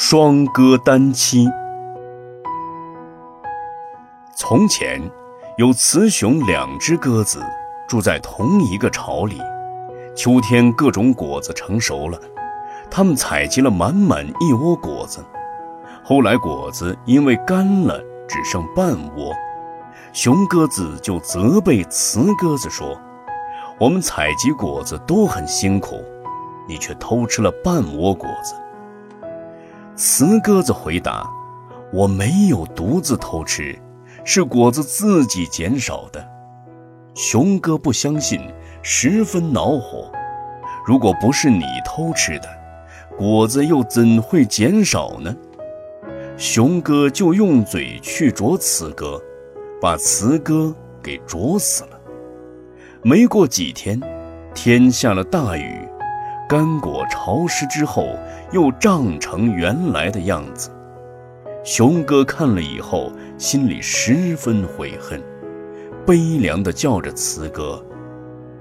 双鸽单栖。从前，有雌雄两只鸽子住在同一个巢里。秋天，各种果子成熟了，它们采集了满满一窝果子。后来，果子因为干了，只剩半窝。雄鸽子就责备雌鸽子说：“我们采集果子都很辛苦，你却偷吃了半窝果子。”雌鸽子回答：“我没有独自偷吃，是果子自己减少的。”雄鸽不相信，十分恼火：“如果不是你偷吃的，果子又怎会减少呢？”雄鸽就用嘴去啄雌鸽，把雌鸽给啄死了。没过几天，天下了大雨。干果潮湿之后，又胀成原来的样子。熊哥看了以后，心里十分悔恨，悲凉地叫着雌哥：“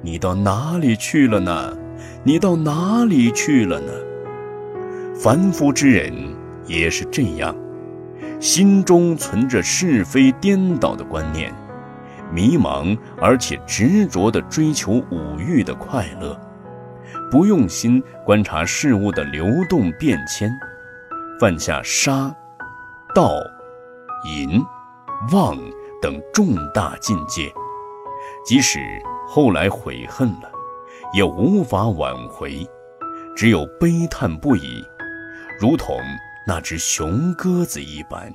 你到哪里去了呢？你到哪里去了呢？”凡夫之人也是这样，心中存着是非颠倒的观念，迷茫而且执着地追求五欲的快乐。不用心观察事物的流动变迁，犯下杀、盗、淫、妄等重大境界，即使后来悔恨了，也无法挽回，只有悲叹不已，如同那只雄鸽子一般。